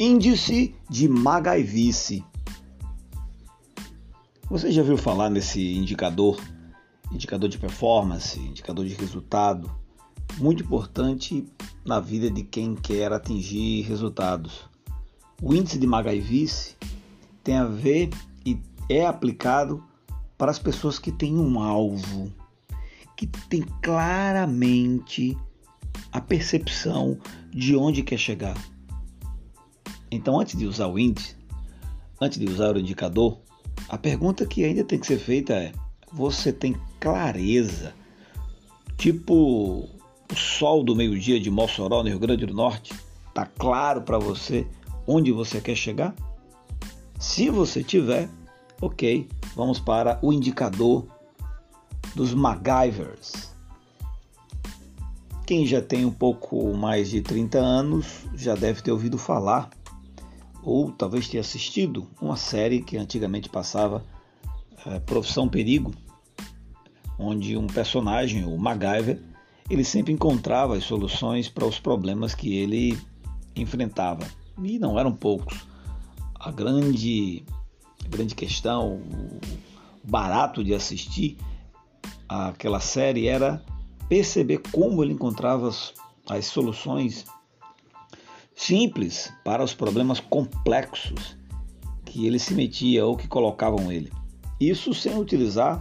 Índice de Magaivice. Você já ouviu falar nesse indicador? Indicador de performance, indicador de resultado, muito importante na vida de quem quer atingir resultados. O índice de Magaivice tem a ver e é aplicado para as pessoas que têm um alvo, que tem claramente a percepção de onde quer chegar. Então, antes de usar o índice, antes de usar o indicador, a pergunta que ainda tem que ser feita é: você tem clareza? Tipo o sol do meio-dia de Mossoró, no Rio Grande do Norte, tá claro para você onde você quer chegar? Se você tiver, ok, vamos para o indicador dos MacGyvers. Quem já tem um pouco mais de 30 anos já deve ter ouvido falar ou talvez tenha assistido uma série que antigamente passava é, Profissão Perigo, onde um personagem, o MacGyver, ele sempre encontrava as soluções para os problemas que ele enfrentava. E não eram poucos. A grande, a grande questão, o barato de assistir aquela série era perceber como ele encontrava as, as soluções simples para os problemas complexos que ele se metia ou que colocavam ele. Isso sem utilizar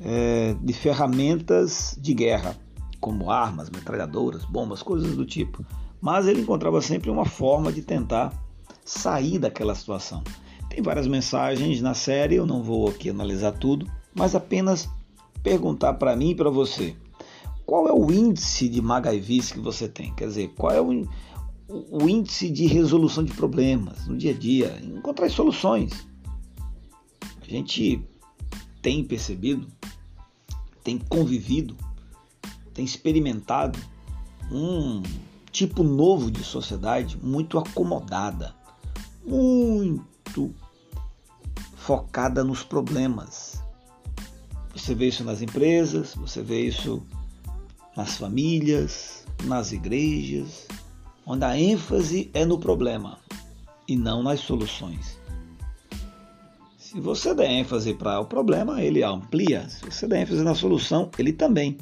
é, de ferramentas de guerra, como armas, metralhadoras, bombas, coisas do tipo. Mas ele encontrava sempre uma forma de tentar sair daquela situação. Tem várias mensagens na série, eu não vou aqui analisar tudo, mas apenas perguntar para mim e para você. Qual é o índice de magaivice que você tem? Quer dizer, qual é o, o índice de resolução de problemas no dia a dia, encontrar soluções. A gente tem percebido, tem convivido, tem experimentado um tipo novo de sociedade muito acomodada, muito focada nos problemas. Você vê isso nas empresas, você vê isso nas famílias, nas igrejas, onde a ênfase é no problema e não nas soluções. Se você der ênfase para o problema, ele amplia. Se você der ênfase na solução, ele também.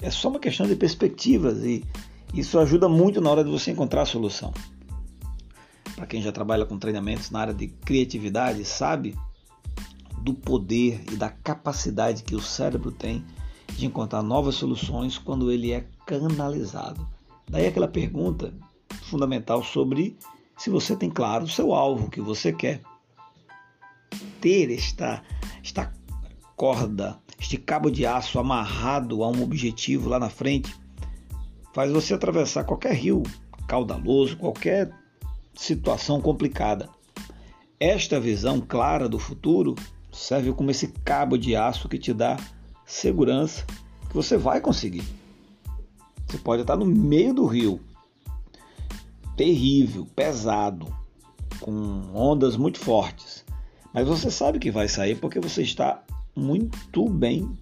É só uma questão de perspectivas e isso ajuda muito na hora de você encontrar a solução. Para quem já trabalha com treinamentos na área de criatividade, sabe do poder e da capacidade que o cérebro tem de encontrar novas soluções quando ele é canalizado. Daí aquela pergunta fundamental sobre se você tem claro o seu alvo que você quer. Ter esta, esta corda, este cabo de aço amarrado a um objetivo lá na frente, faz você atravessar qualquer rio caudaloso, qualquer situação complicada. Esta visão clara do futuro serve como esse cabo de aço que te dá segurança que você vai conseguir. Você pode estar no meio do rio, terrível, pesado, com ondas muito fortes, mas você sabe que vai sair porque você está muito bem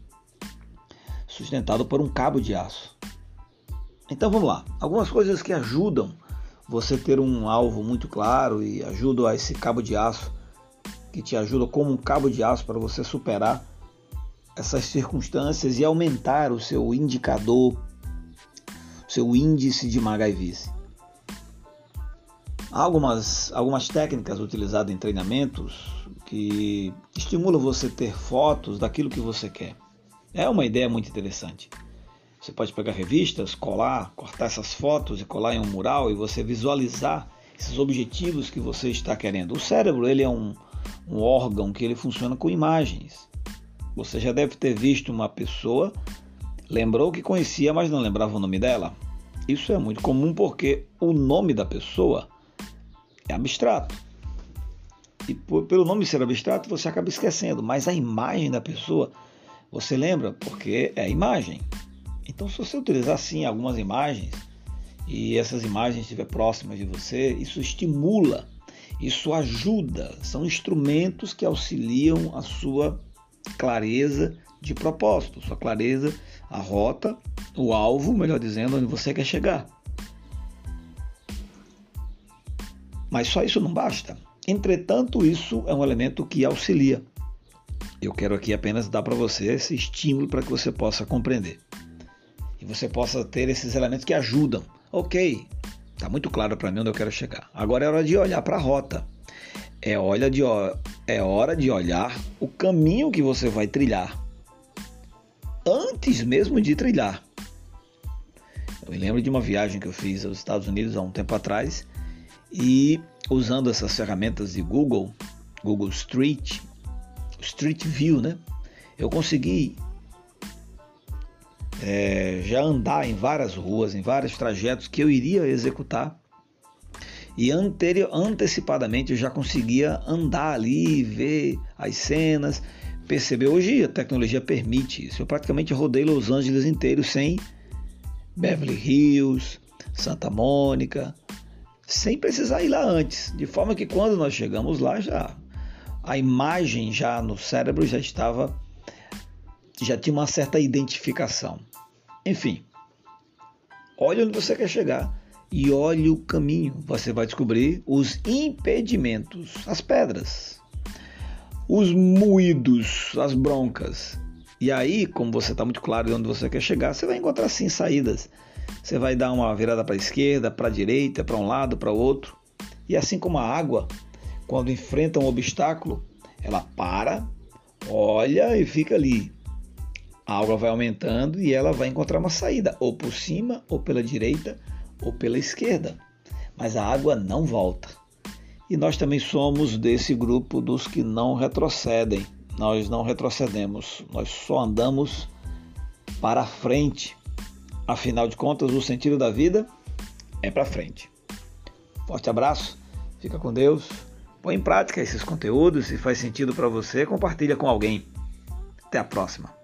sustentado por um cabo de aço. Então vamos lá, algumas coisas que ajudam você ter um alvo muito claro e ajudam a esse cabo de aço que te ajuda como um cabo de aço para você superar essas circunstâncias e aumentar o seu indicador seu índice de magaivice. Há algumas, algumas técnicas utilizadas em treinamentos que estimulam você a ter fotos daquilo que você quer. É uma ideia muito interessante. Você pode pegar revistas, colar, cortar essas fotos e colar em um mural e você visualizar esses objetivos que você está querendo. O cérebro ele é um, um órgão que ele funciona com imagens. Você já deve ter visto uma pessoa Lembrou que conhecia, mas não lembrava o nome dela? Isso é muito comum porque o nome da pessoa é abstrato. E por, pelo nome ser abstrato, você acaba esquecendo, mas a imagem da pessoa você lembra porque é a imagem. Então, se você utilizar sim algumas imagens e essas imagens estiver próximas de você, isso estimula, isso ajuda, são instrumentos que auxiliam a sua clareza de propósito, sua clareza, a rota, o alvo, melhor dizendo, onde você quer chegar. Mas só isso não basta. Entretanto, isso é um elemento que auxilia. Eu quero aqui apenas dar para você esse estímulo para que você possa compreender. E você possa ter esses elementos que ajudam. Ok, está muito claro para mim onde eu quero chegar. Agora é hora de olhar para a rota. É, olha de, é hora de olhar o caminho que você vai trilhar. Antes mesmo de trilhar. Eu me lembro de uma viagem que eu fiz aos Estados Unidos há um tempo atrás e usando essas ferramentas de Google, Google Street, Street View, né? Eu consegui é, já andar em várias ruas, em vários trajetos que eu iria executar e anterior, antecipadamente eu já conseguia andar ali, ver as cenas, perceber. Hoje a tecnologia permite isso. Eu praticamente rodei Los Angeles inteiro sem Beverly Hills, Santa Mônica, sem precisar ir lá antes, de forma que quando nós chegamos lá já a imagem já no cérebro já estava já tinha uma certa identificação. Enfim, olhe onde você quer chegar e olhe o caminho. Você vai descobrir os impedimentos, as pedras, os moídos, as broncas. E aí, como você está muito claro de onde você quer chegar, você vai encontrar sim saídas. Você vai dar uma virada para a esquerda, para a direita, para um lado, para o outro. E assim como a água, quando enfrenta um obstáculo, ela para, olha e fica ali. A água vai aumentando e ela vai encontrar uma saída, ou por cima, ou pela direita, ou pela esquerda. Mas a água não volta. E nós também somos desse grupo dos que não retrocedem. Nós não retrocedemos, nós só andamos para frente. Afinal de contas, o sentido da vida é para frente. Forte abraço, fica com Deus. Põe em prática esses conteúdos, se faz sentido para você, compartilha com alguém. Até a próxima.